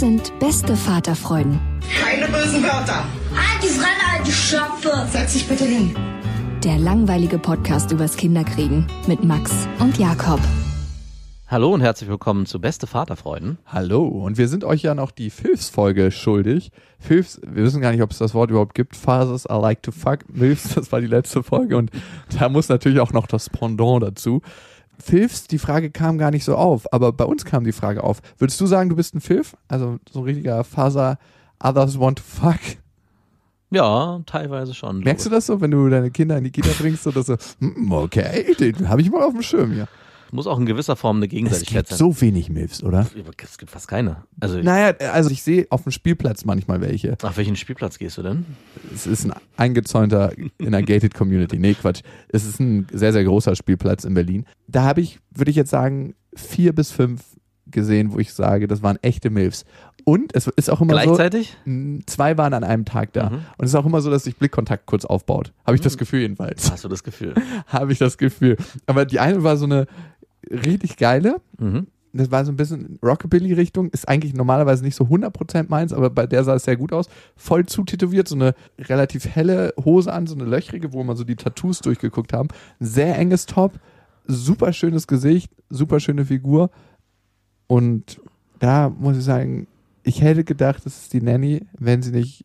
Das sind beste Vaterfreuden. Keine bösen Wörter. Halt die Fremde, alte Schöpfe. Setz dich bitte hin. Der langweilige Podcast übers Kinderkriegen mit Max und Jakob. Hallo und herzlich willkommen zu Beste Vaterfreuden. Hallo und wir sind euch ja noch die Filfs-Folge schuldig. Filfs, wir wissen gar nicht, ob es das Wort überhaupt gibt. Fathers I like to fuck. Milfs, das war die letzte Folge und da muss natürlich auch noch das Pendant dazu. Filfs, die Frage kam gar nicht so auf, aber bei uns kam die Frage auf. Würdest du sagen, du bist ein Filf? Also so ein richtiger Father Others want to fuck? Ja, teilweise schon. Merkst du das so, wenn du deine Kinder in die Kita bringst oder so, hm, okay, den habe ich mal auf dem Schirm, ja. Muss auch in gewisser Form eine Gegenseitigkeit sein. Es gibt so wenig Milfs, oder? Es gibt fast keine. Also naja, also ich sehe auf dem Spielplatz manchmal welche. Auf welchen Spielplatz gehst du denn? Es ist ein eingezäunter in einer gated Community. Nee, Quatsch. Es ist ein sehr, sehr großer Spielplatz in Berlin. Da habe ich, würde ich jetzt sagen, vier bis fünf gesehen, wo ich sage, das waren echte Milfs. Und es ist auch immer Gleichzeitig? so. Zwei waren an einem Tag da. Mhm. Und es ist auch immer so, dass sich Blickkontakt kurz aufbaut. Habe ich mhm. das Gefühl jedenfalls. Hast du das Gefühl? Habe ich das Gefühl. Aber die eine war so eine richtig geile. Mhm. Das war so ein bisschen Rockabilly-Richtung. Ist eigentlich normalerweise nicht so 100% meins, aber bei der sah es sehr gut aus. Voll zutätowiert, so eine relativ helle Hose an, so eine löchrige, wo man so die Tattoos durchgeguckt haben. Sehr enges Top, super schönes Gesicht, super schöne Figur. Und da muss ich sagen, ich hätte gedacht, das ist die Nanny, wenn sie nicht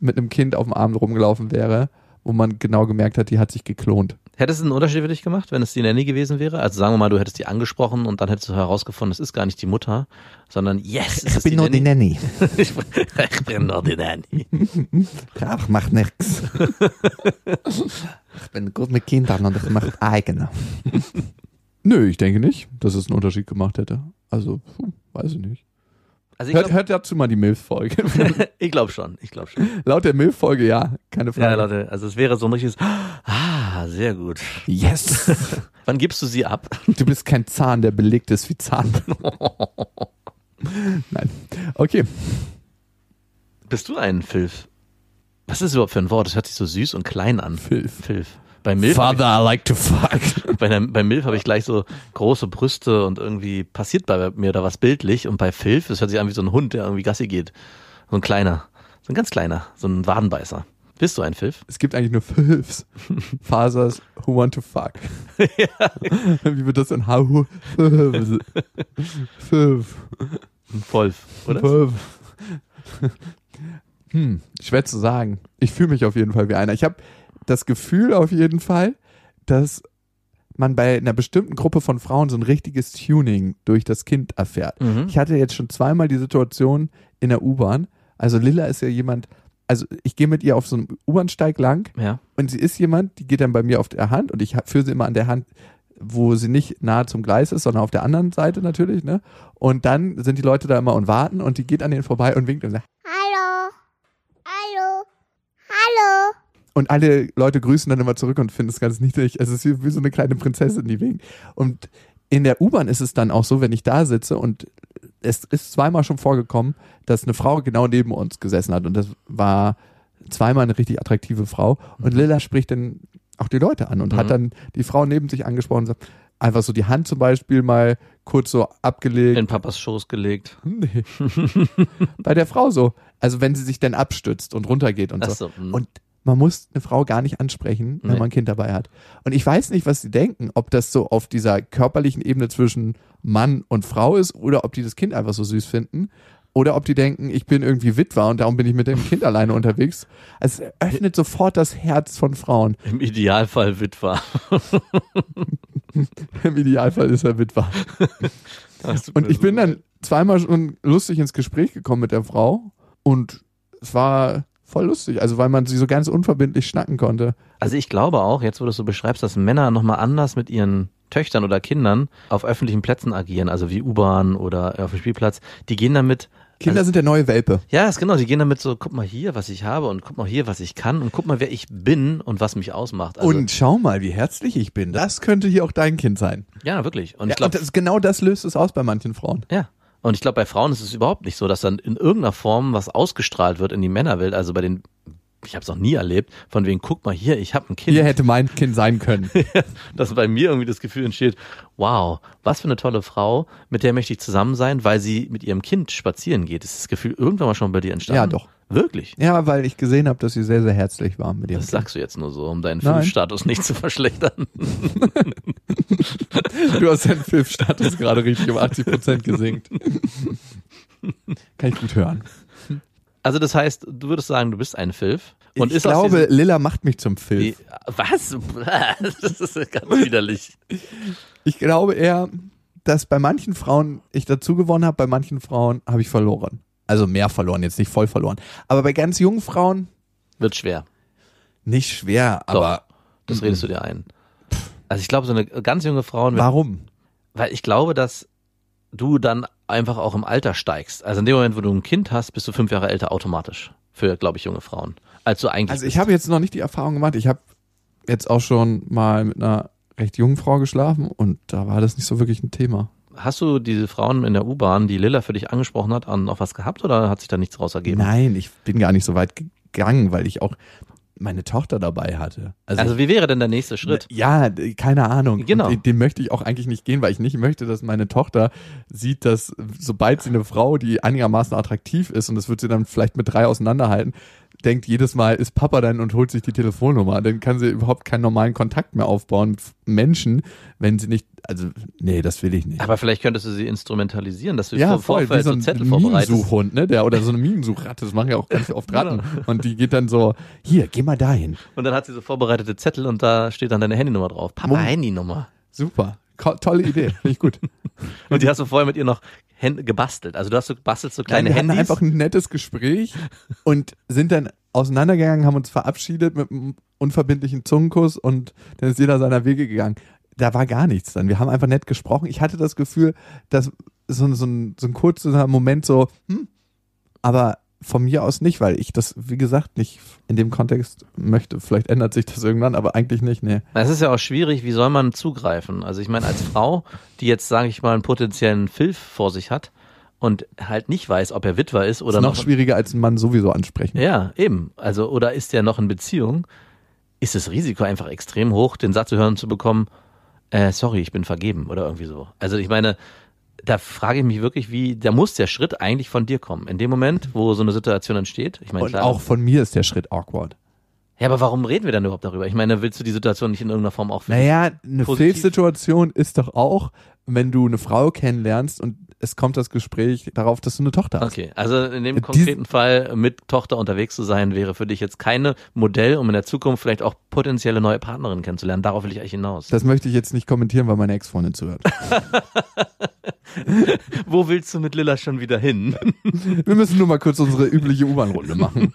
mit einem Kind auf dem Arm rumgelaufen wäre, wo man genau gemerkt hat, die hat sich geklont. Hätte es einen Unterschied für dich gemacht, wenn es die Nanny gewesen wäre? Also sagen wir mal, du hättest die angesprochen und dann hättest du herausgefunden, es ist gar nicht die Mutter, sondern yes, es ich bin die nur Nanny. die Nanny. ich, ich bin nur die Nanny. Ach, macht nix. ich bin gut mit Kindern und ich mache eigene. Nö, ich denke nicht, dass es einen Unterschied gemacht hätte. Also, puh, weiß ich nicht. Also hört, glaub, hört dazu mal die Milf-Folge. ich glaube schon, ich glaube schon. Laut der Milf-Folge, ja, keine Frage. Ja, Leute, also es wäre so ein richtiges, ah, sehr gut. Yes. Wann gibst du sie ab? Du bist kein Zahn, der belegt ist wie Zahn. Nein. Okay. Bist du ein Filf? Was ist das überhaupt für ein Wort? Das hört sich so süß und klein an. Filf. Filf. Bei Milf Father, I like to fuck. Bei, bei Milf habe ich gleich so große Brüste und irgendwie passiert bei mir da was bildlich. Und bei Filf, das hört sich an wie so ein Hund, der irgendwie Gassi geht. So ein kleiner. So ein ganz kleiner. So ein Wadenbeißer. Bist du ein Filf? Es gibt eigentlich nur Filfs. Fasers who want to fuck. ja. Wie wird das denn? How? Filf. Wolf, oder? Wolf. Hm, schwer zu sagen. Ich fühle mich auf jeden Fall wie einer. Ich habe das Gefühl auf jeden Fall, dass man bei einer bestimmten Gruppe von Frauen so ein richtiges Tuning durch das Kind erfährt. Mhm. Ich hatte jetzt schon zweimal die Situation in der U-Bahn. Also Lilla ist ja jemand, also ich gehe mit ihr auf so einem U-Bahnsteig lang ja. und sie ist jemand, die geht dann bei mir auf der Hand und ich führe sie immer an der Hand, wo sie nicht nahe zum Gleis ist, sondern auf der anderen Seite natürlich, ne? Und dann sind die Leute da immer und warten und die geht an denen vorbei und winkt und sagt, Hallo, hallo, hallo. Und alle Leute grüßen dann immer zurück und finden es ganz niedlich. Es ist wie, wie so eine kleine Prinzessin, die winkt. Und in der U-Bahn ist es dann auch so, wenn ich da sitze und es ist zweimal schon vorgekommen, dass eine Frau genau neben uns gesessen hat und das war zweimal eine richtig attraktive Frau und mhm. Lilla spricht dann auch die Leute an und mhm. hat dann die Frau neben sich angesprochen und sagt, einfach so die Hand zum Beispiel mal kurz so abgelegt. In Papas Schoß gelegt. Nee. Bei der Frau so. Also wenn sie sich dann abstützt und runtergeht und so. so. Und man muss eine Frau gar nicht ansprechen, wenn Nee. man ein Kind dabei hat. Und ich weiß nicht, was sie denken, ob das so auf dieser körperlichen Ebene zwischen Mann und Frau ist oder ob die das Kind einfach so süß finden. Oder ob die denken, ich bin irgendwie Witwer und darum bin ich mit dem Kind alleine unterwegs. Es öffnet sofort das Herz von Frauen. Im Idealfall Witwer. Im Idealfall ist er Witwer. Und ich bin dann zweimal schon lustig ins Gespräch gekommen mit der Frau und es war voll lustig, also weil man sie so ganz unverbindlich schnacken konnte. Also ich glaube auch, jetzt wo du es so beschreibst, dass Männer nochmal anders mit ihren Töchtern oder Kindern auf öffentlichen Plätzen agieren, also wie U-Bahn oder auf dem Spielplatz, die gehen damit, Kinder Also- sind der neue Welpe. ja, ist genau, die gehen damit so, guck mal hier, was ich habe und guck mal hier, was ich kann und guck mal, wer ich bin und was mich ausmacht. Also, und schau mal, wie herzlich ich bin. Das könnte hier auch dein Kind sein. ja, wirklich. Und Ja, ich glaube, und das, genau das löst es aus bei manchen Frauen. Ja. Und ich glaube, bei Frauen ist es überhaupt nicht so, dass dann in irgendeiner Form was ausgestrahlt wird in die Männerwelt. Also bei den, ich habe es noch nie erlebt, von wegen, guck mal hier, ich habe ein Kind. Hier hätte mein Kind sein können. dass bei mir irgendwie das Gefühl entsteht, wow, was für eine tolle Frau, mit der möchte ich zusammen sein, weil sie mit ihrem Kind spazieren geht. Ist das Gefühl irgendwann mal schon bei dir entstanden? Ja, doch. Wirklich? ja, weil ich gesehen habe, dass sie sehr, sehr herzlich war mit ihrem Das sagst du jetzt nur so, um deinen Nein. Filmstatus nicht zu verschlechtern. Du hast deinen Filmstatus gerade richtig um 80 Prozent gesenkt. Kann ich gut hören. Also das heißt, du würdest sagen, du bist ein Filf. Und ich glaube, Lilla macht mich zum. Die- Was? Das ist ganz widerlich. Ich glaube eher, dass bei manchen Frauen ich dazu gewonnen habe, bei manchen Frauen habe ich verloren. Also mehr verloren, jetzt nicht voll verloren. Aber bei ganz jungen Frauen Wird schwer. nicht schwer, aber Das redest du dir ein. Also ich glaube, so eine ganz junge Frau, warum? weil ich glaube, dass du dann einfach auch im Alter steigst. Also in dem Moment, wo du ein Kind hast, bist du fünf Jahre älter automatisch. Für, glaube ich, junge Frauen. Als du eigentlich Also ich habe jetzt noch nicht die Erfahrung gemacht. Ich habe jetzt auch schon mal mit einer recht jungen Frau geschlafen und da war das nicht so wirklich ein Thema. Hast du diese Frauen in der U-Bahn, die Lilla für dich angesprochen hat, an noch was gehabt oder hat sich da nichts raus ergeben? Nein, ich bin gar nicht so weit gegangen, weil ich auch meine Tochter dabei hatte. Also wie wäre denn der nächste Schritt? Ja, keine Ahnung. Genau. Und den möchte ich auch eigentlich nicht gehen, weil ich nicht möchte, dass meine Tochter sieht, dass sobald sie eine Frau, die einigermaßen attraktiv ist, und das wird sie dann vielleicht mit drei auseinanderhalten, denkt jedes Mal, ist Papa dann und holt sich die Telefonnummer. Dann kann sie überhaupt keinen normalen Kontakt mehr aufbauen mit Menschen, wenn sie nicht, also, nee, das will ich nicht. Aber vielleicht könntest du sie instrumentalisieren, dass du ja, vor voll, Vorfeld so so ein Zettel vorbereitest. Minensuchhund, ne? Der, oder so eine Minensuchratte, das machen ja auch ganz oft Ratten. Und die geht dann so, hier, geh mal dahin. Und dann hat sie so vorbereitete Zettel und da steht dann deine Handynummer drauf. Papa, Handynummer. Super. Tolle Idee, finde ich gut. Und die hast du vorher mit ihr noch gebastelt. Also du hast so bastelst so kleine Nein, wir Handys. hatten einfach ein nettes Gespräch und sind dann auseinandergegangen, haben uns verabschiedet mit einem unverbindlichen Zungenkuss und dann ist jeder seiner Wege gegangen. Da war gar nichts dann. Wir haben einfach nett gesprochen. Ich hatte das Gefühl, dass so, so, ein, so ein kurzer Moment so, hm, aber von mir aus nicht, weil ich das, wie gesagt, nicht in dem Kontext möchte. Vielleicht ändert sich das irgendwann, aber eigentlich nicht, nee. Es ist ja auch schwierig, wie soll man zugreifen? Also ich meine, als Frau, die jetzt, sage ich mal, einen potenziellen Filf vor sich hat und halt nicht weiß, ob er Witwer ist oder ist noch noch. schwieriger als einen Mann sowieso ansprechen. Ja, eben. Also, oder ist der noch in Beziehung? Ist das Risiko einfach extrem hoch, den Satz zu hören zu bekommen, äh, sorry, ich bin vergeben oder irgendwie so. Also ich meine, da frage ich mich wirklich, wie, da muss der Schritt eigentlich von dir kommen. In dem Moment, wo so eine Situation entsteht. Ich meine, Und klar, auch von mir ist der Schritt awkward. Ja, aber warum reden wir dann überhaupt darüber? Ich meine, willst du die Situation nicht in irgendeiner Form auch Naja, eine positiv. Filzsituation ist doch auch, wenn du eine Frau kennenlernst und es kommt das Gespräch darauf, dass du eine Tochter hast. Okay, also in dem Dies- konkreten Fall mit Tochter unterwegs zu sein, wäre für dich jetzt keine Modell, um in der Zukunft vielleicht auch potenzielle neue Partnerinnen kennenzulernen. Darauf will ich eigentlich hinaus. Das möchte ich jetzt nicht kommentieren, weil meine Ex-Freundin zuhört. Wo willst du mit Lilla schon wieder hin? Wir müssen nur mal kurz unsere übliche U-Bahn-Runde machen.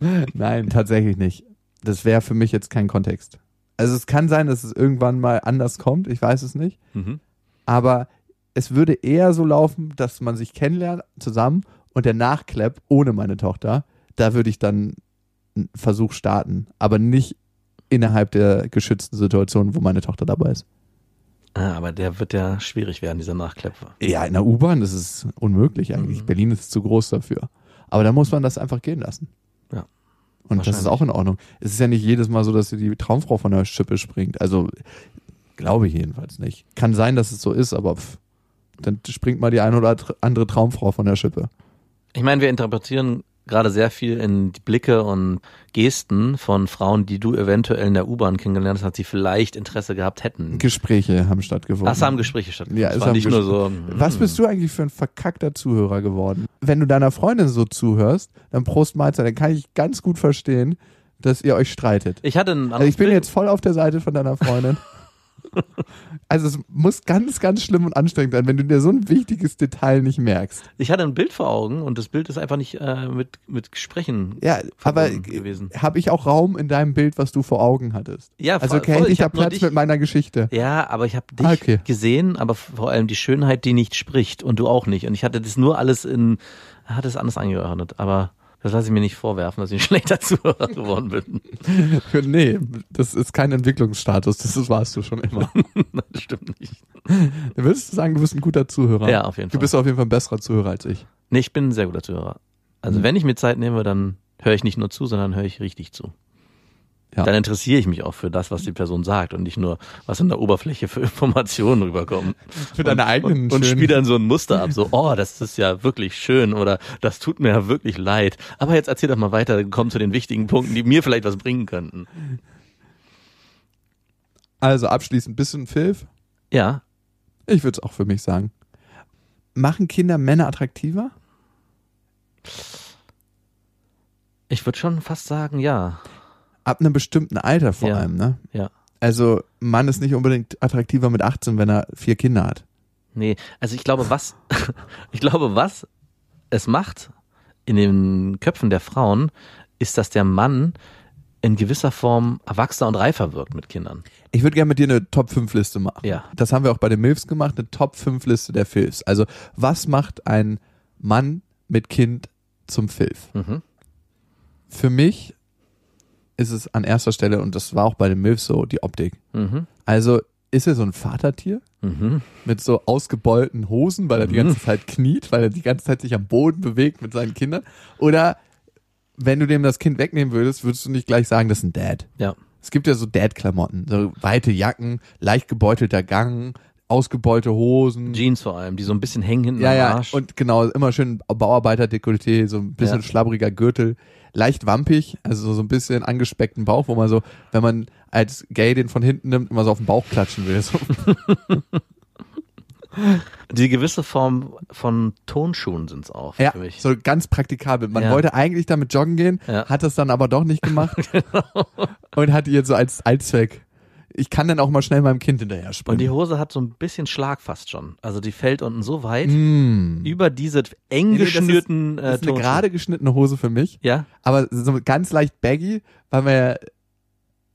Nein, tatsächlich nicht. Das wäre für mich jetzt kein Kontext. Also es kann sein, dass es irgendwann mal anders kommt, ich weiß es nicht. Mhm. Aber es würde eher so laufen, dass man sich kennenlernt zusammen und der Nachklepp ohne meine Tochter, da würde ich dann einen Versuch starten, aber nicht innerhalb der geschützten Situation, wo meine Tochter dabei ist. Ah, aber der wird ja schwierig werden, dieser Nachklepper. Ja, in der U-Bahn das ist unmöglich eigentlich. Mhm. Berlin ist zu groß dafür. Aber da muss man das einfach gehen lassen. Ja. Und das ist auch in Ordnung. Es ist ja nicht jedes Mal so, dass die Traumfrau von der Schippe springt. Also glaube ich jedenfalls nicht. Kann sein, dass es so ist, aber pff, dann springt mal die eine oder andere Traumfrau von der Schippe. Ich meine, wir interpretieren gerade sehr viel in die Blicke und Gesten von Frauen, die du eventuell in der U-Bahn kennengelernt hast, die vielleicht Interesse gehabt hätten. Gespräche haben stattgefunden. Das haben Gespräche stattgefunden. Ja, es war nicht nur so. Was bist du eigentlich für ein verkackter Zuhörer geworden? Wenn du deiner Freundin so zuhörst, dann Prost Mahlzeit, dann kann ich ganz gut verstehen, dass ihr euch streitet. Ich hatte ein Also ich bin jetzt voll auf der Seite von deiner Freundin. Also es muss ganz, ganz schlimm und anstrengend sein, wenn du dir so ein wichtiges Detail nicht merkst. Ich hatte ein Bild vor Augen und das Bild ist einfach nicht äh, mit, mit Gesprächen. Ja, aber gewesen. habe ich auch Raum in deinem Bild, was du vor Augen hattest? Ja, Also okay, voll. ich, Ich habe Platz dich- mit meiner Geschichte. Ja, aber ich habe dich Ah, okay. gesehen, aber vor allem die Schönheit, die nicht spricht und du auch nicht. Und ich hatte das nur alles in, hatte es anders angeordnet. Aber das lasse ich mir nicht vorwerfen, dass ich ein schlechter Zuhörer geworden bin. nee, das ist kein Entwicklungsstatus, das warst du schon immer. Das stimmt nicht. Würdest du sagen, du bist ein guter Zuhörer. Ja, auf jeden Du Fall. bist auf jeden Fall ein besserer Zuhörer als ich. Nee, ich bin ein sehr guter Zuhörer. Also Mhm. wenn ich mir Zeit nehme, dann höre ich nicht nur zu, sondern höre ich richtig zu. Ja. Dann interessiere ich mich auch für das, was die Person sagt und nicht nur, was in der Oberfläche für Informationen rüberkommen. Für deine eigenen und, und spiele dann so ein Muster ab, so, oh, das ist ja wirklich schön oder das tut mir ja wirklich leid. Aber jetzt erzähl doch mal weiter, komm zu den wichtigen Punkten, die mir vielleicht was bringen könnten. Also abschließend, bist du ein Filf? Ja, Ich würde es auch für mich sagen. Machen Kinder Männer attraktiver? ich würde schon fast sagen, ja. Ab einem bestimmten Alter vor Ja. allem, ne? Ja. Also, ein Mann ist nicht unbedingt attraktiver mit 18, wenn er vier Kinder hat. Nee, also ich glaube, was, ich glaube, was es macht in den Köpfen der Frauen, ist, dass der Mann in gewisser Form erwachsener und reifer wirkt mit Kindern. Ich würde gerne mit dir eine Top-5-Liste machen. Ja. Das haben wir auch bei den MILFs gemacht, eine Top-5-Liste der Filfs. Also, was macht ein Mann mit Kind zum Filf? Mhm. Für mich ist es an erster Stelle, und das war auch bei den MILFs so, die Optik. Mhm. Also, ist er so ein Vatertier? Mhm. mit so ausgebeulten Hosen, weil er die ganze Zeit kniet, weil er die ganze Zeit sich am Boden bewegt mit seinen Kindern? Oder wenn du dem das Kind wegnehmen würdest, würdest du nicht gleich sagen, das ist ein Dad. Ja. Es gibt ja so Dad-Klamotten, so weite Jacken, leicht gebeutelter Gang, ausgebeulte Hosen. Jeans vor allem, die so ein bisschen hängen hinten ja, am ja, Arsch. und genau, immer schön Bauarbeiter-Dekolleté, so ein bisschen Ja. schlabbriger Gürtel, leicht wampig, also so ein bisschen angespeckten Bauch, wo man so, wenn man als Gay den von hinten nimmt, immer so auf den Bauch klatschen will. So. die gewisse Form von Tonschuhen sind's auch Ja, für mich. so ganz praktikabel. Man Ja. wollte eigentlich damit joggen gehen, Ja. hat es dann aber doch nicht gemacht und hat die jetzt so als Allzweck. Ich kann dann auch mal schnell meinem Kind hinterher Und springen. die Hose hat so ein bisschen Schlag fast schon. Also die fällt unten so weit Mm. über diese eng nee, das ist- geschnürten Das äh, ist eine gerade geschnittene Hose für mich, Ja, aber so ganz leicht baggy, weil man ja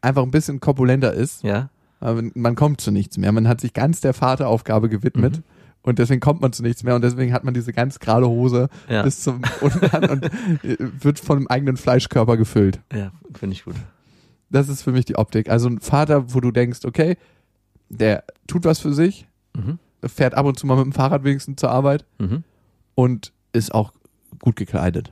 einfach ein bisschen korpulenter ist. ja. Aber man kommt zu nichts mehr. Man hat sich ganz der Vateraufgabe gewidmet. Mhm. Und deswegen kommt man zu nichts mehr und deswegen hat man diese ganz gerade Hose Ja. bis zum unten und äh, wird von dem eigenen Fleischkörper gefüllt. Ja, finde ich gut. Das ist für mich die Optik. Also ein Vater, wo du denkst, okay, der tut was für sich, Mhm. fährt ab und zu mal mit dem Fahrrad wenigstens zur Arbeit Mhm. und ist auch gut gekleidet.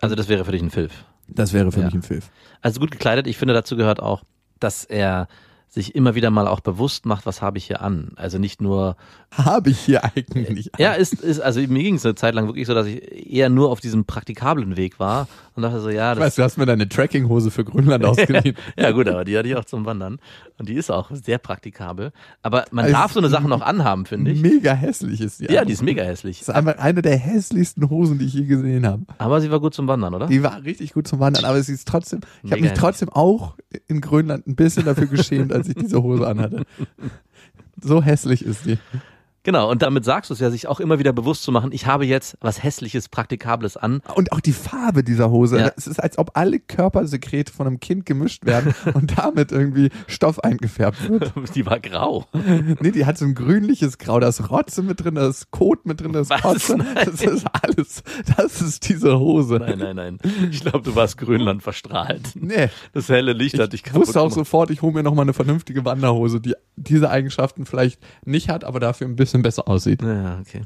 Also das wäre für dich ein Filf. Das wäre für Ja. mich ein Filf. Also gut gekleidet. Ich finde, dazu gehört auch, dass er sich immer wieder mal auch bewusst macht, was habe ich hier an. Also nicht nur, Habe ich hier eigentlich. ja, ist, ist, also mir ging es eine Zeit lang wirklich so, dass ich eher nur auf diesem praktikablen Weg war und dachte so, ja, das weiß, du hast mir deine Trekkinghose für Grönland ausgeliehen. ja gut, aber die hatte ich auch zum Wandern und die ist auch sehr praktikabel. Aber man Also darf so eine Sache noch anhaben, finde ich. Mega hässlich ist die. Ja, die ist mega hässlich. Das ist einfach eine der hässlichsten Hosen, die ich je gesehen habe. Aber sie war gut zum Wandern, oder? Die war richtig gut zum Wandern, aber sie ist trotzdem, ich habe mich trotzdem auch in Grönland ein bisschen dafür geschämt, als ich diese Hose anhatte. So hässlich ist die. Genau, und damit sagst du es ja, sich auch immer wieder bewusst zu machen, ich habe jetzt was Hässliches, Praktikables an. Und auch die Farbe dieser Hose. Ja. Es ist, als ob alle Körpersekrete von einem Kind gemischt werden und damit irgendwie Stoff eingefärbt wird. Die war grau. Nee, die hat so ein grünliches Grau. Da ist Rotze mit drin, da ist Kot mit drin, da ist Was? Kotze. Das ist alles. Das ist diese Hose. Nein, nein, nein. Ich glaube, du warst Grönland verstrahlt. Nee. Das helle Licht hat dich Ich kaputt wusste auch gemacht. sofort, ich hole mir nochmal eine vernünftige Wanderhose, die diese Eigenschaften vielleicht nicht hat, aber dafür ein bisschen besser aussieht. Ja, okay.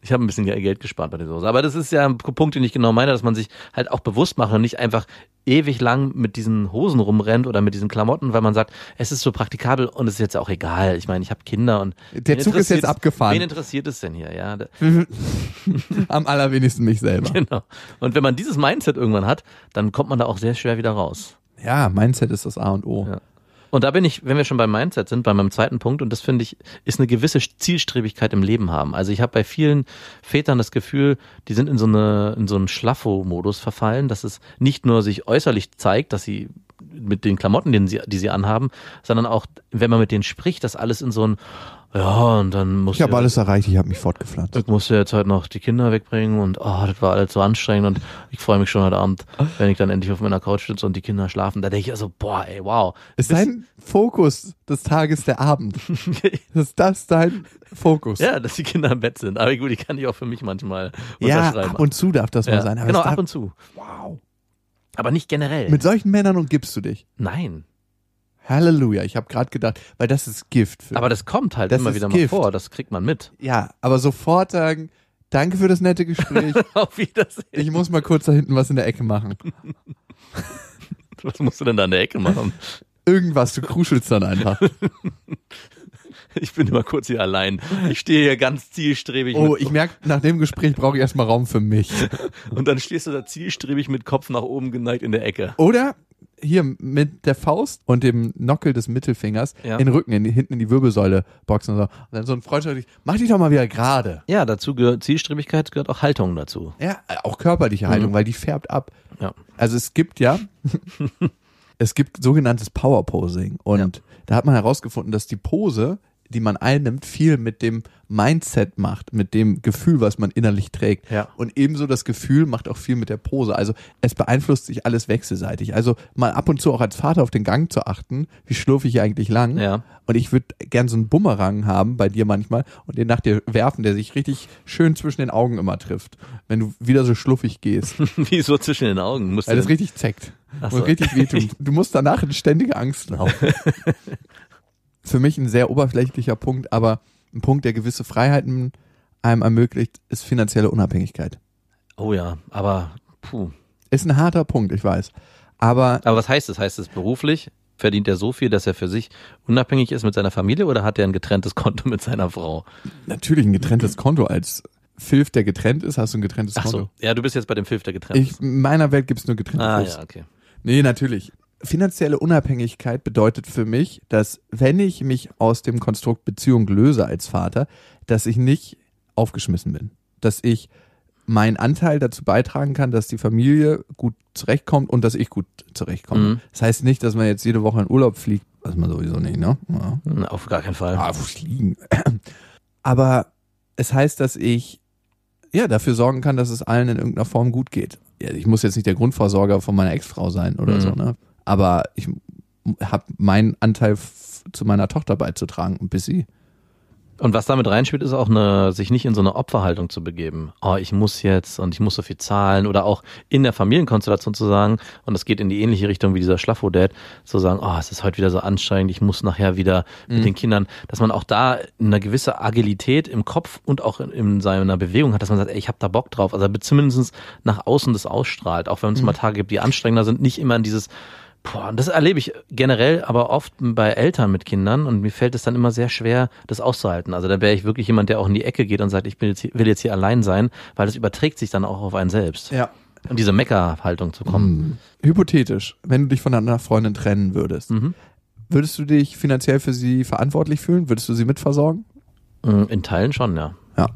Ich habe ein bisschen Geld gespart bei der Soße. Aber das ist ja ein Punkt, den ich genau meine, dass man sich halt auch bewusst macht und nicht einfach ewig lang mit diesen Hosen rumrennt oder mit diesen Klamotten, weil man sagt, es ist so praktikabel und es ist jetzt auch egal. Ich meine, ich habe Kinder und Der Zug ist jetzt abgefahren. Wen interessiert es denn hier? Ja, Am allerwenigsten mich selber. genau. Und wenn man dieses Mindset irgendwann hat, dann kommt man da auch sehr schwer wieder raus. Ja, Mindset ist das A und O. Ja. Und da bin ich, wenn wir schon beim Mindset sind, bei meinem zweiten Punkt, und das finde ich, ist eine gewisse Zielstrebigkeit im Leben haben. Also ich habe bei vielen Vätern das Gefühl, die sind in so eine, in so einen Schlaffo-Modus verfallen, dass es nicht nur sich äußerlich zeigt, dass sie mit den Klamotten, die sie, die sie anhaben, sondern auch, wenn man mit denen spricht, dass alles in so ein, ja, und dann muss Ich habe alles erreicht, ich habe mich fortgepflanzt. ich musste jetzt halt noch die Kinder wegbringen und oh, das war alles so anstrengend und ich freue mich schon heute Abend, wenn ich dann endlich auf meiner Couch sitze und die Kinder schlafen. Da denke ich also, boah, ey, wow. Ist dein Fokus des Tages der Abend? Ist das dein Fokus? Ja, dass die Kinder im Bett sind. Aber gut, die kann ich auch für mich manchmal Ja, unterschreiben. ab und zu darf das mal ja, sein. Aber genau, darf, ab und zu. wow. Aber nicht generell. Mit solchen Männern umgibst du dich. Nein. Halleluja. Ich habe gerade gedacht, weil das ist Gift. Für Aber das kommt halt Das immer wieder Gift. mal vor. Das kriegt man mit. ja, aber sofort sagen, danke für das nette Gespräch. Auf Wiedersehen. ich muss mal kurz da hinten was in der Ecke machen. Was musst du denn da in der Ecke machen? Irgendwas, du kruschelst dann einfach. Ich bin immer kurz hier allein. Ich stehe hier ganz zielstrebig. Oh, ich merke, nach dem Gespräch brauche ich erstmal Raum für mich. und dann stehst du da zielstrebig mit Kopf nach oben geneigt in der Ecke. Oder hier mit der Faust und dem Nockel des Mittelfingers Ja. in den Rücken, in die, hinten in die Wirbelsäule boxen und so. Und dann so ein freundschaftlich, mach dich doch mal wieder gerade. Ja, dazu gehört Zielstrebigkeit, gehört auch Haltung dazu. Ja, auch körperliche Haltung, weil die färbt ab. Ja. Also es gibt ja, es gibt sogenanntes Power Posing und da hat man herausgefunden, dass die Pose, die man einnimmt, viel mit dem Mindset macht, mit dem Gefühl, was man innerlich trägt. Ja. Und ebenso das Gefühl macht auch viel mit der Pose. Also es beeinflusst sich alles wechselseitig. Also mal ab und zu auch als Vater auf den Gang zu achten, wie schlurfe ich eigentlich lang. Ja. Und ich würde gern so einen Bumerang haben bei dir manchmal und den nach dir werfen, der sich richtig schön zwischen den Augen immer trifft, wenn du wieder so schluffig gehst. Wie so zwischen den Augen. Musst Weil das richtig zeckt. Ach Und so. richtig wehtun. Du musst danach in ständige Angst laufen. Für mich ein sehr oberflächlicher Punkt, aber ein Punkt, der gewisse Freiheiten einem ermöglicht, ist finanzielle Unabhängigkeit. Oh ja, aber puh. Ist ein harter Punkt, ich weiß. Aber Aber was heißt das? Heißt es beruflich? Verdient er so viel, dass er für sich unabhängig ist mit seiner Familie oder hat er ein getrenntes Konto mit seiner Frau? natürlich ein getrenntes Konto. Als Filf, der getrennt ist, hast du ein getrenntes Ach Konto. so. Ja, du bist jetzt bei dem Filf, der getrennt Ich, ist. in meiner Welt gibt's nur getrennte Ah Filfs. ja, okay. Nee, natürlich. Finanzielle Unabhängigkeit bedeutet für mich, dass wenn ich mich aus dem Konstrukt Beziehung löse als Vater, dass ich nicht aufgeschmissen bin. Dass ich meinen Anteil dazu beitragen kann, dass die Familie gut zurechtkommt und dass ich gut zurechtkomme. Mhm. Das heißt nicht, dass man jetzt jede Woche in Urlaub fliegt, was man sowieso nicht, ne? Ja. Auf gar keinen Fall. Ah, fliegen. Aber es heißt, dass ich ja dafür sorgen kann, dass es allen in irgendeiner Form gut geht. Ja, ich muss jetzt nicht der Grundversorger von meiner Ex-Frau sein oder Mhm. so, ne? Aber ich habe meinen Anteil zu meiner Tochter beizutragen und bis sie. Und was damit reinspielt, ist auch eine, sich nicht in so eine Opferhaltung zu begeben. Oh, ich muss jetzt und ich muss so viel zahlen oder auch in der Familienkonstellation zu sagen, und das geht in die ähnliche Richtung wie dieser Schlaffo-Dad, zu sagen, oh, es ist heute wieder so anstrengend, ich muss nachher wieder mit den Kindern, dass man auch da eine gewisse Agilität im Kopf und auch in, in seiner Bewegung hat, dass man sagt, ey, ich habe da Bock drauf. Also zumindest nach außen das ausstrahlt, auch wenn es mal Tage gibt, die anstrengender sind, nicht immer in dieses Boah, und das erlebe ich generell, aber oft bei Eltern mit Kindern und mir fällt es dann immer sehr schwer, das auszuhalten. Also da wäre ich wirklich jemand, der auch in die Ecke geht und sagt, ich jetzt hier, will jetzt hier allein sein, weil das überträgt sich dann auch auf einen selbst. Ja. Und diese Meckerhaltung zu kommen. Hypothetisch, wenn du dich von einer Freundin trennen würdest, Mhm. würdest du dich finanziell für sie verantwortlich fühlen? Würdest du sie mitversorgen? Mhm. In Teilen schon, ja. Ja.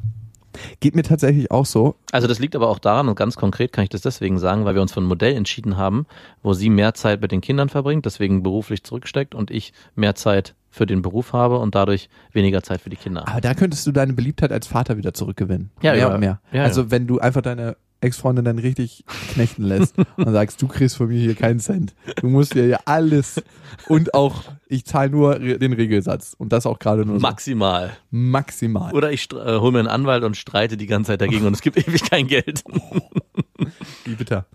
Geht mir tatsächlich auch so. Also das liegt aber auch daran, und ganz konkret kann ich das deswegen sagen, weil wir uns für ein Modell entschieden haben, wo sie mehr Zeit mit den Kindern verbringt, deswegen beruflich zurücksteckt und ich mehr Zeit für den Beruf habe und dadurch weniger Zeit für die Kinder. Aber da könntest du deine Beliebtheit als Vater wieder zurückgewinnen. Ja, mehr ja. und mehr. Ja, also ja. wenn du einfach deine Ex-Freundin dann richtig knechten lässt und sagst, du kriegst von mir hier keinen Cent. Du musst dir ja alles und auch, ich zahle nur den Regelsatz und das auch gerade nur so. Maximal. maximal. Oder ich äh, hole mir einen Anwalt und streite die ganze Zeit dagegen und es gibt ewig kein Geld. Wie bitter.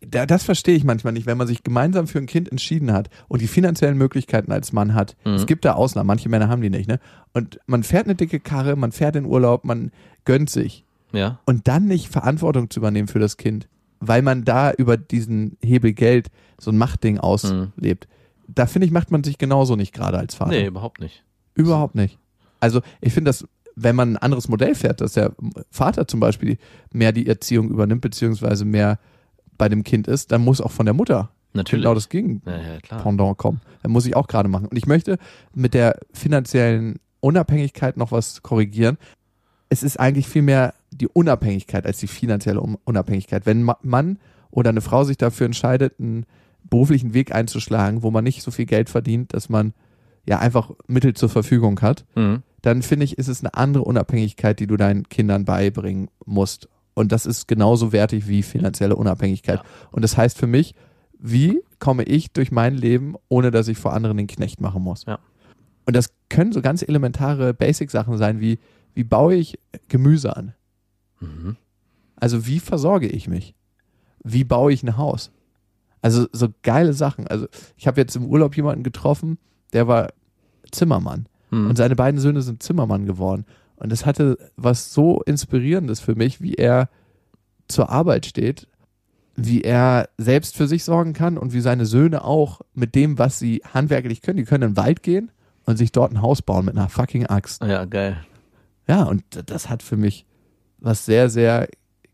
da, das verstehe ich manchmal nicht, wenn man sich gemeinsam für ein Kind entschieden hat und die finanziellen Möglichkeiten als Mann hat. Mhm. Es gibt da Ausnahmen, manche Männer haben die nicht, ne? Und man fährt eine dicke Karre, man fährt in Urlaub, man gönnt sich. Ja. Und dann nicht Verantwortung zu übernehmen für das Kind, weil man da über diesen Hebel Geld so ein Machtding auslebt. Da finde ich, macht man sich genauso nicht gerade als Vater. Nee, überhaupt nicht. Überhaupt nicht. Also ich finde das, wenn man ein anderes Modell fährt, dass der Vater zum Beispiel mehr die Erziehung übernimmt, beziehungsweise mehr bei dem Kind ist, dann muss auch von der Mutter Natürlich. genau das Gegenpendant Ja, ja, klar. kommen. Dann muss ich auch gerade machen. Und ich möchte mit der finanziellen Unabhängigkeit noch was korrigieren. Es ist eigentlich viel mehr die Unabhängigkeit als die finanzielle Un- Unabhängigkeit. Wenn ein Mann oder eine Frau sich dafür entscheidet, einen beruflichen Weg einzuschlagen, wo man nicht so viel Geld verdient, dass man ja einfach Mittel zur Verfügung hat, Mhm. dann finde ich, ist es eine andere Unabhängigkeit, die du deinen Kindern beibringen musst. Und das ist genauso wertig wie finanzielle Unabhängigkeit. Und das heißt für mich, wie komme ich durch mein Leben, ohne dass ich vor anderen den Knecht machen muss? Ja. Und das können so ganz elementare Basic-Sachen sein, wie, wie baue ich Gemüse an? Mhm. Also wie versorge ich mich? Wie baue ich ein Haus? Also so geile Sachen. Also ich habe jetzt im Urlaub jemanden getroffen, der war Zimmermann. Mhm. Und seine beiden Söhne sind Zimmermann geworden. Und das hatte was so Inspirierendes für mich, wie er zur Arbeit steht, wie er selbst für sich sorgen kann und wie seine Söhne auch mit dem, was sie handwerklich können. Die können in den Wald gehen und sich dort ein Haus bauen mit einer fucking Axt. Ja, geil. Ja, und das hat für mich was sehr, sehr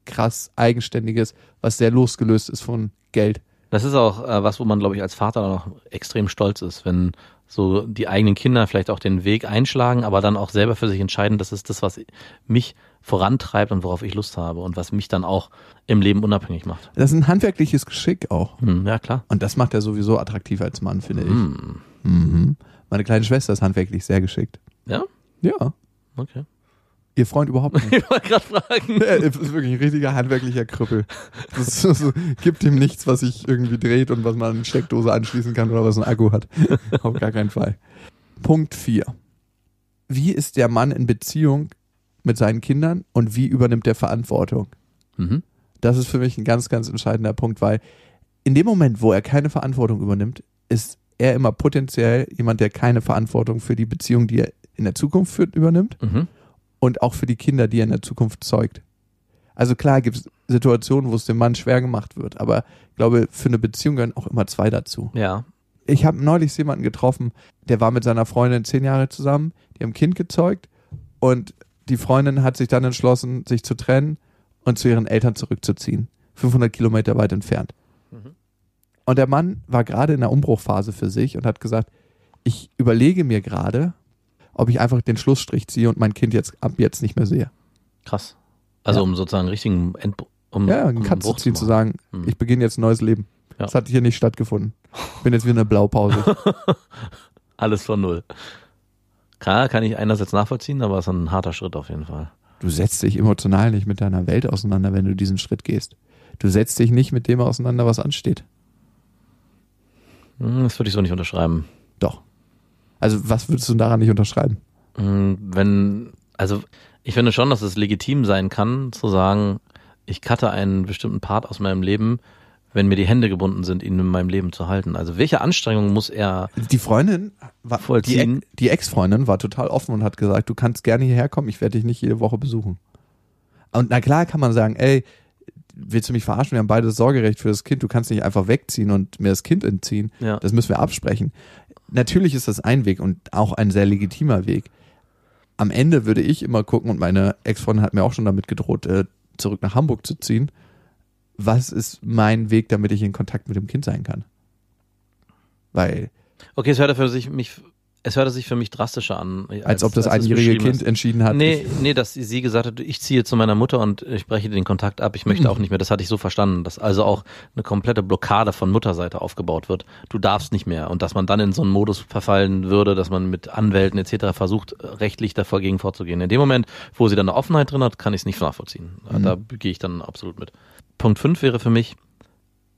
krass Eigenständiges, was sehr losgelöst ist von Geld. Das ist auch äh, was, wo man, glaube ich, als Vater auch extrem stolz ist, wenn so die eigenen Kinder vielleicht auch den Weg einschlagen, aber dann auch selber für sich entscheiden, das ist das, was mich vorantreibt und worauf ich Lust habe und was mich dann auch im Leben unabhängig macht. Das ist ein handwerkliches Geschick auch. Hm, ja, klar. Und das macht er sowieso attraktiv als Mann, finde ich. Hm. Mhm. Meine kleine Schwester ist handwerklich sehr geschickt. Ja? Ja. Okay. Ihr Freund überhaupt nicht. Ich wollte gerade fragen. Er ist wirklich ein richtiger handwerklicher Krüppel. Das so, so, gibt ihm nichts, was sich irgendwie dreht und was man an eine Steckdose anschließen kann oder was ein Akku hat. Auf gar keinen Fall. Punkt 4. Wie ist der Mann in Beziehung mit seinen Kindern und wie übernimmt er Verantwortung? Mhm. Das ist für mich ein ganz, ganz entscheidender Punkt, weil in dem Moment, wo er keine Verantwortung übernimmt, ist er immer potenziell jemand, der keine Verantwortung für die Beziehung, die er in der Zukunft führt, übernimmt Mhm. Und auch für die Kinder, die er in der Zukunft zeugt. Also klar gibt es Situationen, wo es dem Mann schwer gemacht wird, aber ich glaube, für eine Beziehung gehören auch immer zwei dazu. Ja. Ich habe neulich jemanden getroffen, der war mit seiner Freundin zehn Jahre zusammen, die haben ein Kind gezeugt und die Freundin hat sich dann entschlossen, sich zu trennen und zu ihren Eltern zurückzuziehen. 500 Kilometer weit entfernt. Und der Mann war gerade in der Umbruchphase für sich und hat gesagt, ich überlege mir gerade, ob ich einfach den Schlussstrich ziehe und mein Kind jetzt ab jetzt nicht mehr sehe. Krass. Also Ja. um sozusagen richtigen End um, Ja, um einen Cut zu ziehen, zu sagen, Hm. ich beginne jetzt ein neues Leben. Ja. Das hat hier nicht stattgefunden. Ich bin jetzt wieder eine Blaupause. Alles von null. Klar, kann ich einerseits nachvollziehen, aber es ist ein harter Schritt auf jeden Fall. Du setzt dich emotional nicht mit deiner Welt auseinander, wenn du diesen Schritt gehst. Du setzt dich nicht mit dem auseinander, was ansteht. Hm, Das würde ich so nicht unterschreiben. Also, was würdest du daran nicht unterschreiben? Hm, Wenn, also ich finde schon, dass es legitim sein kann, zu sagen, ich cutte einen bestimmten Part aus meinem Leben, wenn mir die Hände gebunden sind, ihn in meinem Leben zu halten. Also welche Anstrengung muss er Die Freundin, war, die, Vollziehen. Die Ex-Freundin war total offen und hat gesagt, du kannst gerne hierher kommen, ich werde dich nicht jede Woche besuchen. Und na klar kann man sagen, ey, willst du mich verarschen? Wir haben beide das Sorgerecht für das Kind, du kannst nicht einfach wegziehen und mir das Kind entziehen. Ja. Das müssen wir absprechen. Natürlich ist das ein Weg und auch ein sehr legitimer Weg. Am Ende würde ich immer gucken, und meine Ex-Freundin hat mir auch schon damit gedroht, äh, zurück nach Hamburg zu ziehen. Was ist mein Weg, damit ich in Kontakt mit dem Kind sein kann? Weil, Okay, es hört für sich mich, es hörte sich für mich drastischer an. als, ob das einjährige Kind hast. entschieden hat. Nee, nee, dass sie gesagt hat, ich ziehe zu meiner Mutter und ich breche den Kontakt ab. Ich möchte Mhm. auch nicht mehr. Das hatte ich so verstanden, dass also auch eine komplette Blockade von Mutterseite aufgebaut wird. Du darfst nicht mehr und dass man dann in so einen Modus verfallen würde, dass man mit Anwälten etc. versucht, rechtlich davor gegen vorzugehen. In dem Moment, wo sie dann eine Offenheit drin hat, kann ich es nicht nachvollziehen. Mhm. Da gehe ich dann absolut mit. Punkt fünf wäre für mich,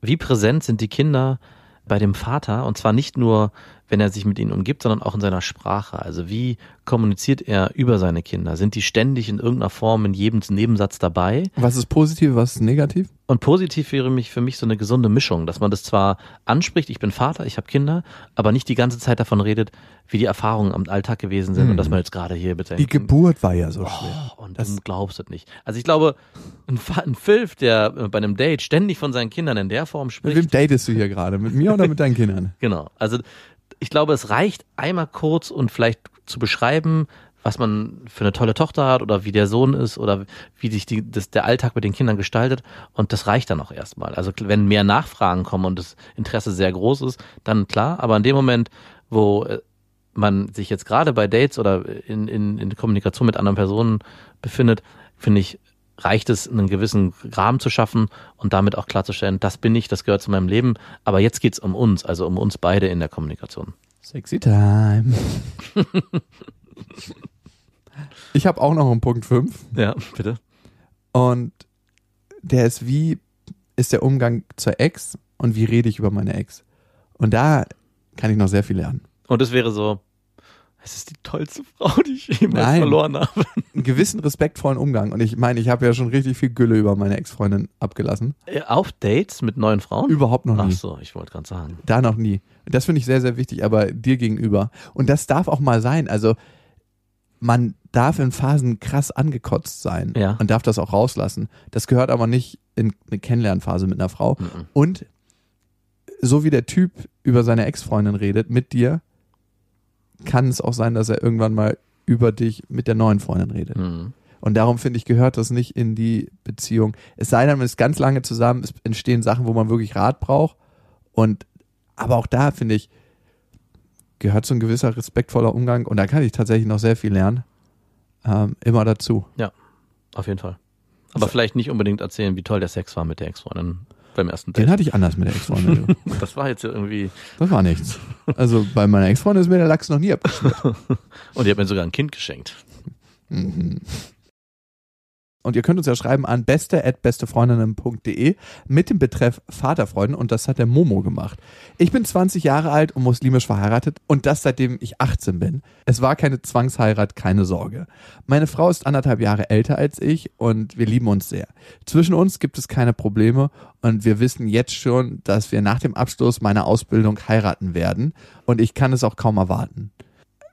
wie präsent sind die Kinder bei dem Vater und zwar nicht nur, wenn er sich mit ihnen umgibt, sondern auch in seiner Sprache. Also wie kommuniziert er über seine Kinder? Sind die ständig in irgendeiner Form in jedem Nebensatz dabei? Was ist positiv, was ist negativ? Und positiv wäre mich für mich so eine gesunde Mischung, dass man das zwar anspricht, ich bin Vater, ich habe Kinder, aber nicht die ganze Zeit davon redet, wie die Erfahrungen am Alltag gewesen sind und dass man jetzt gerade hier bitte Die Geburt war ja so schwer. Oh, und Das- du glaubst es nicht. Also ich glaube, ein, ein Filf, der äh, bei einem Date ständig von seinen Kindern in der Form Mit spricht, wem datest du hier gerade? Mit mir oder mit deinen Kindern? Genau. Also ich glaube, es reicht einmal kurz und vielleicht zu beschreiben, was man für eine tolle Tochter hat oder wie der Sohn ist oder wie sich die, das, der Alltag mit den Kindern gestaltet. Und das reicht dann auch erstmal. Also wenn mehr Nachfragen kommen und das Interesse sehr groß ist, dann klar. Aber in dem Moment, wo äh, man sich jetzt gerade bei Dates oder in, in, in Kommunikation mit anderen Personen befindet, finde ich, reicht es, einen gewissen Rahmen zu schaffen und damit auch klarzustellen, das bin ich, das gehört zu meinem Leben. Aber jetzt geht's um uns, also um uns beide in der Kommunikation. Sexy Time. Ich habe auch noch einen Punkt 5 Ja, bitte. und der ist, wie ist der Umgang zur Ex und wie rede ich über meine Ex? Und da kann ich noch sehr viel lernen. Und es wäre so, es ist die tollste Frau, die ich jemals Nein. verloren habe. Einen gewissen respektvollen Umgang. Und ich meine, ich habe ja schon richtig viel Gülle über meine Ex-Freundin abgelassen. Äh, Auf Dates mit neuen Frauen? Überhaupt noch Ach nie. so, ich wollte gerade sagen. Da noch nie. Das finde ich sehr, sehr wichtig, aber dir gegenüber. Und das darf auch mal sein. Also man darf in Phasen krass angekotzt sein Ja. und darf das auch rauslassen. Das gehört aber nicht in eine Kennenlernphase mit einer Frau. Mhm. Und so wie der Typ über seine Ex-Freundin redet mit dir, kann es auch sein, dass er irgendwann mal über dich mit der neuen Freundin redet. Mhm. Und darum finde ich, gehört das nicht in die Beziehung. Es sei denn, man ist ganz lange zusammen, es entstehen Sachen, wo man wirklich Rat braucht. Und aber auch da finde ich, gehört so ein gewisser respektvoller Umgang und da kann ich tatsächlich noch sehr viel lernen. Ähm, immer dazu. Auf jeden Fall. Aber vielleicht nicht unbedingt erzählen, wie toll der Sex war mit der Ex-Freundin beim ersten Den Date. hatte ich anders mit der Ex-Freundin. Das war jetzt irgendwie. Das war nichts. Also bei meiner Ex-Freundin ist mir der Lachs noch nie abgeschmiert. Und die hat mir sogar ein Kind geschenkt. Mhm. Und ihr könnt uns ja schreiben an beste@bestefreundinnen.de mit dem Betreff Vaterfreuden und das hat der Momo gemacht. Ich bin 20 Jahre alt und muslimisch verheiratet und das seitdem ich 18 bin. Es war keine Zwangsheirat, keine Sorge. Meine Frau ist anderthalb Jahre älter als ich und wir lieben uns sehr. Zwischen uns gibt es keine Probleme und wir wissen jetzt schon, dass wir nach dem Abschluss meiner Ausbildung heiraten werden und ich kann es auch kaum erwarten.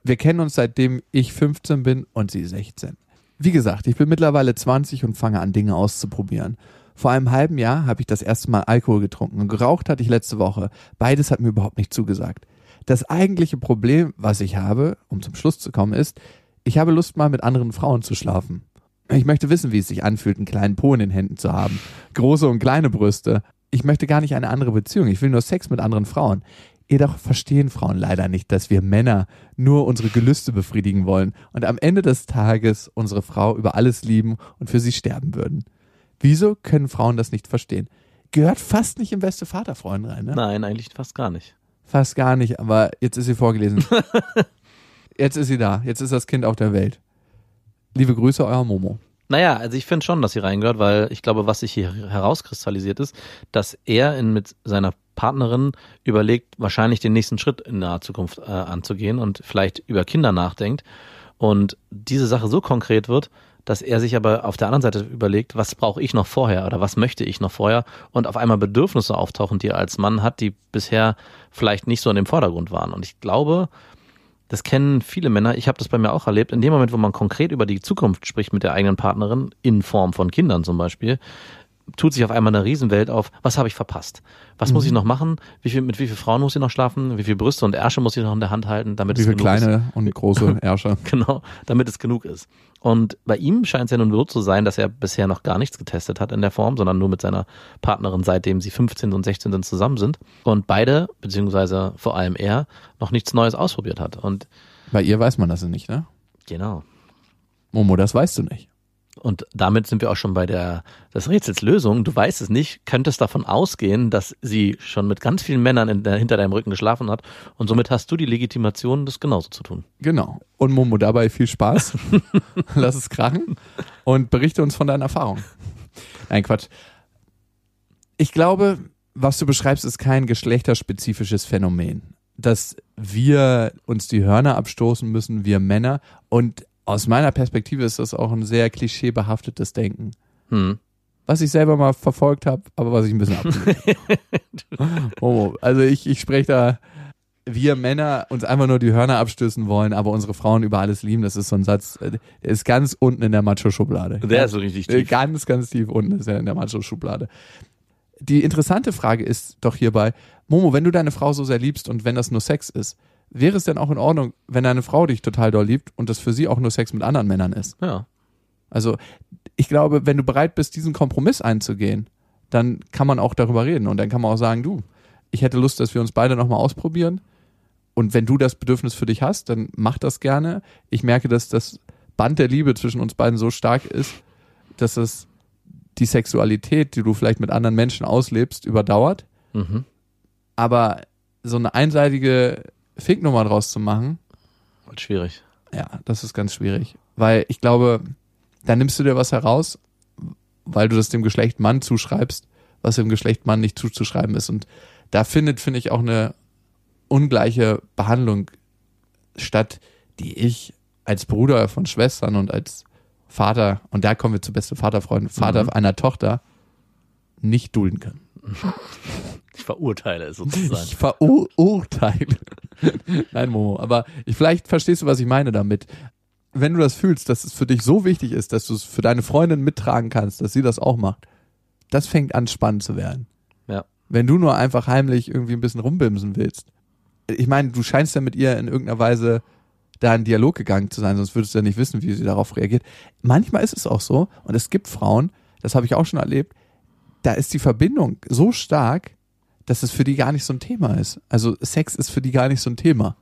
Wir kennen uns seitdem ich 15 bin und sie 16. Wie gesagt, ich bin mittlerweile 20 und fange an, Dinge auszuprobieren. Vor einem halben Jahr habe ich das erste Mal Alkohol getrunken und geraucht hatte ich letzte Woche. Beides hat mir überhaupt nicht zugesagt. Das eigentliche Problem, was ich habe, um zum Schluss zu kommen, ist, ich habe Lust mal mit anderen Frauen zu schlafen. Ich möchte wissen, wie es sich anfühlt, einen kleinen Po in den Händen zu haben. Große und kleine Brüste. Ich möchte gar nicht eine andere Beziehung. Ich will nur Sex mit anderen Frauen. Jedoch verstehen Frauen leider nicht, dass wir Männer nur unsere Gelüste befriedigen wollen und am Ende des Tages unsere Frau über alles lieben und für sie sterben würden. Wieso können Frauen das nicht verstehen? Gehört fast nicht im beste Vaterfreund rein, ne? Nein, eigentlich fast gar nicht. Fast gar nicht, aber jetzt ist sie vorgelesen. jetzt ist sie da. Jetzt ist das Kind auf der Welt. Liebe Grüße, euer Momo. Naja, also ich finde schon, dass sie reingehört, weil ich glaube, was sich hier herauskristallisiert ist, dass er in, mit seiner Partnerin überlegt, wahrscheinlich den nächsten Schritt in naher Zukunft äh, anzugehen und vielleicht über Kinder nachdenkt und diese Sache so konkret wird, dass er sich aber auf der anderen Seite überlegt, was brauche ich noch vorher oder was möchte ich noch vorher und auf einmal Bedürfnisse auftauchen, die er als Mann hat, die bisher vielleicht nicht so in dem Vordergrund waren. Und ich glaube, das kennen viele Männer. Ich habe das bei mir auch erlebt. In dem Moment, wo man konkret über die Zukunft spricht mit der eigenen Partnerin, in Form von Kindern zum Beispiel, tut sich auf einmal eine Riesenwelt auf. Was habe ich verpasst? Was muss ich noch machen? Wie viel, mit wie vielen Frauen muss ich noch schlafen? Wie viele Brüste und Ärsche muss ich noch in der Hand halten, damit Wie es viele genug ist? kleine und große Ärsche. Genau, damit es genug ist. Und bei ihm scheint es ja nun so zu sein, dass er bisher noch gar nichts getestet hat in der Form, sondern nur mit seiner Partnerin, seitdem sie 15 und 16 sind, zusammen sind. Und beide, beziehungsweise vor allem er, noch nichts Neues ausprobiert hat. Und Bei ihr weiß man das nicht, ne? genau. Momo, das weißt du nicht. Und damit sind wir auch schon bei der des Rätsels Lösung. Du weißt es nicht, könntest davon ausgehen, dass sie schon mit ganz vielen Männern in hinter deinem Rücken geschlafen hat und somit hast du die Legitimation, das genauso zu tun. Genau. Und Momo, dabei viel Spaß. Lass es krachen und berichte uns von deinen Erfahrungen. Nein, Quatsch. Ich glaube, was du beschreibst, ist kein geschlechterspezifisches Phänomen. dass wir uns die Hörner abstoßen müssen, wir Männer. Und aus meiner Perspektive ist das auch ein sehr klischeebehaftetes Denken. Hm. Was ich selber mal verfolgt habe, aber was ich ein bisschen abgelehnt oh, Also ich, ich spreche da, wir Männer uns einfach nur die Hörner abstößen wollen, aber unsere Frauen über alles lieben. Das ist so ein Satz, äh, der ist ganz unten in der Macho-Schublade. Der ist so richtig Äh, tief. Ganz, ganz tief unten ist er in der Macho-Schublade. Die interessante Frage ist doch hierbei, Momo, wenn du deine Frau so sehr liebst und wenn das nur Sex ist, wäre es denn auch in Ordnung, wenn deine Frau dich total doll liebt und das für sie auch nur Sex mit anderen Männern ist? Ja. Also ich glaube, wenn du bereit bist, diesen Kompromiss einzugehen, dann kann man auch darüber reden und dann kann man auch sagen, du, ich hätte Lust, dass wir uns beide nochmal ausprobieren und wenn du das Bedürfnis für dich hast, dann mach das gerne. Ich merke, dass das Band der Liebe zwischen uns beiden so stark ist, dass es die Sexualität, die du vielleicht mit anderen Menschen auslebst, überdauert. Mhm. Aber so eine einseitige Ficknummer draus zu machen, Wird schwierig. ja, das ist ganz schwierig. Weil ich glaube, da nimmst du dir was heraus, weil du das dem Geschlecht Mann zuschreibst, was dem Geschlecht Mann nicht zuzuschreiben ist. Und da findet, finde ich, auch eine ungleiche Behandlung statt, die ich als Bruder von Schwestern und als Vater, und da kommen wir zu beste Vaterfreund, Vater Mhm. einer Tochter, nicht dulden kann. Ich verurteile es sozusagen. Ich verurteile. Nein, Momo, aber ich, vielleicht verstehst du, was ich meine damit. Wenn du das fühlst, dass es für dich so wichtig ist, dass du es für deine Freundin mittragen kannst, dass sie das auch macht, das fängt an spannend zu werden. Ja. Wenn du nur einfach heimlich irgendwie ein bisschen rumbimsen willst. Ich meine, du scheinst ja mit ihr in irgendeiner Weise da in Dialog gegangen zu sein, sonst würdest du ja nicht wissen, wie sie darauf reagiert. Manchmal ist es auch so, und es gibt Frauen, das habe ich auch schon erlebt, da ist die Verbindung so stark, dass es für die gar nicht so ein Thema ist. Also Sex ist für die gar nicht so ein Thema.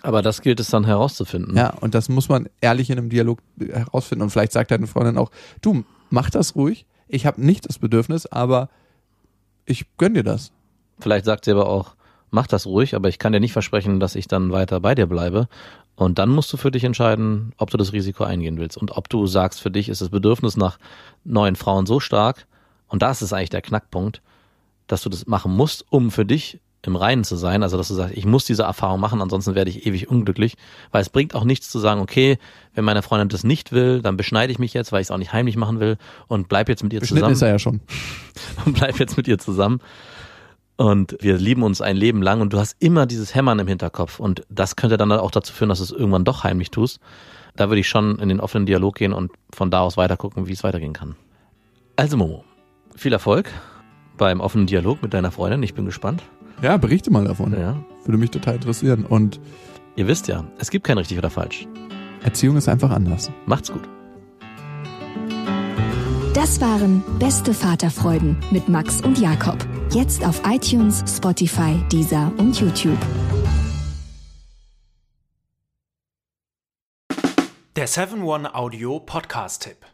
Aber das gilt es dann herauszufinden. Ja, und das muss man ehrlich in einem Dialog herausfinden. Und vielleicht sagt deine Freundin auch, du, mach das ruhig. Ich habe nicht das Bedürfnis, aber ich gönn dir das. Vielleicht sagt sie aber auch, mach das ruhig, aber ich kann dir nicht versprechen, dass ich dann weiter bei dir bleibe. Und dann musst du für dich entscheiden, ob du das Risiko eingehen willst und ob du sagst, für dich ist das Bedürfnis nach neuen Frauen so stark, und das ist eigentlich der Knackpunkt, dass du das machen musst, um für dich im Reinen zu sein. Also, dass du sagst, ich muss diese Erfahrung machen, ansonsten werde ich ewig unglücklich. Weil es bringt auch nichts zu sagen, okay, wenn meine Freundin das nicht will, dann beschneide ich mich jetzt, weil ich es auch nicht heimlich machen will und bleib jetzt mit ihr zusammen ist er ja schon. und bleib jetzt mit ihr zusammen. Und wir lieben uns ein Leben lang und du hast immer dieses Hämmern im Hinterkopf. Und das könnte dann auch dazu führen, dass du es irgendwann doch heimlich tust. Da würde ich schon in den offenen Dialog gehen und von da aus weiter gucken, wie es weitergehen kann. Also Momo, viel Erfolg beim offenen Dialog mit deiner Freundin. Ich bin gespannt. Ja, berichte mal davon. Ja. Würde mich total interessieren. Und Ihr wisst ja, es gibt kein richtig oder falsch. Erziehung ist einfach anders. Macht's gut. Das waren Beste Vaterfreuden mit Max und Jakob. Jetzt auf iTunes, Spotify, Deezer und YouTube. Der 7-One-Audio-Podcast-Tipp.